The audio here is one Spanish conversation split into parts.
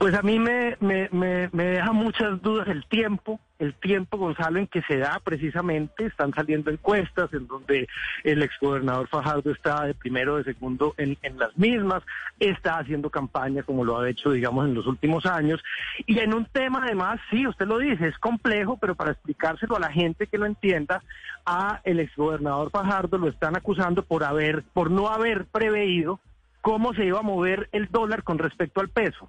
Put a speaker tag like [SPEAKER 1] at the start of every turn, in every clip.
[SPEAKER 1] Pues a mí me, me, me, me deja muchas dudas el tiempo, el tiempo, Gonzalo, en que se da precisamente, están saliendo encuestas en donde el exgobernador Fajardo está de primero, de segundo en, en las mismas, está haciendo campaña como lo ha hecho, digamos, en los últimos años, y en un tema además, sí, usted lo dice, es complejo, pero para explicárselo a la gente que lo entienda, a el exgobernador Fajardo lo están acusando por haber, por no haber preveído cómo se iba a mover el dólar con respecto al peso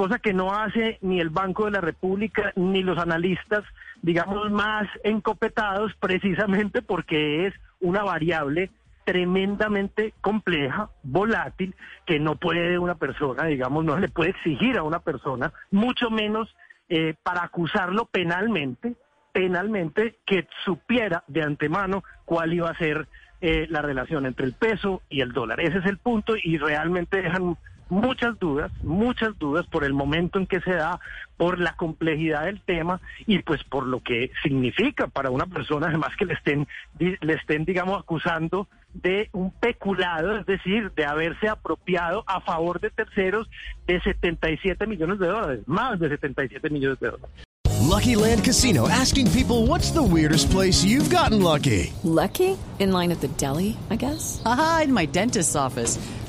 [SPEAKER 1] cosa que no hace ni el Banco de la República ni los analistas, digamos, más encopetados, precisamente porque es una variable tremendamente compleja, volátil, que no puede una persona, digamos, no le puede exigir a una persona, mucho menos eh, para acusarlo penalmente, penalmente, que supiera de antemano cuál iba a ser eh, la relación entre el peso y el dólar. Ese es el punto y realmente dejan muchas dudas, muchas dudas por el momento en que se da, por la complejidad del tema y pues por lo que significa para una persona además que le estén, le estén digamos, acusando de un peculado, es decir, de haberse apropiado a favor de terceros de 77 millones de dólares, más de 77 millones de dólares.
[SPEAKER 2] Lucky Land Casino asking people what's the weirdest place you've gotten lucky?
[SPEAKER 3] Lucky? In line at the deli, I guess?
[SPEAKER 4] Aha, in my dentist's office.